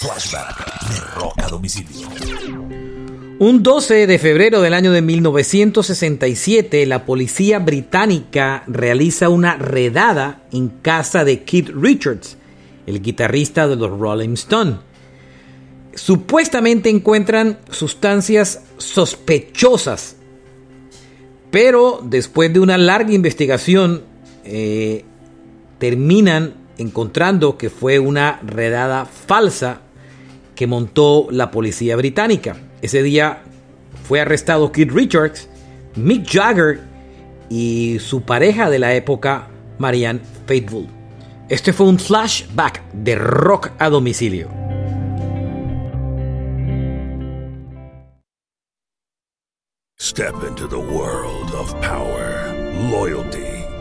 Flashback de domicilio. Un 12 de febrero del año de 1967, la policía británica realiza una redada en casa de Keith Richards, el guitarrista de los Rolling Stones. Supuestamente encuentran sustancias sospechosas, pero después de una larga investigación eh, terminan encontrando que fue una redada falsa que montó la policía británica. Ese día fue arrestado Keith Richards, Mick Jagger y su pareja de la época, Marianne Faithfull. Este fue un flashback de rock a domicilio. Step into the world of power, loyalty,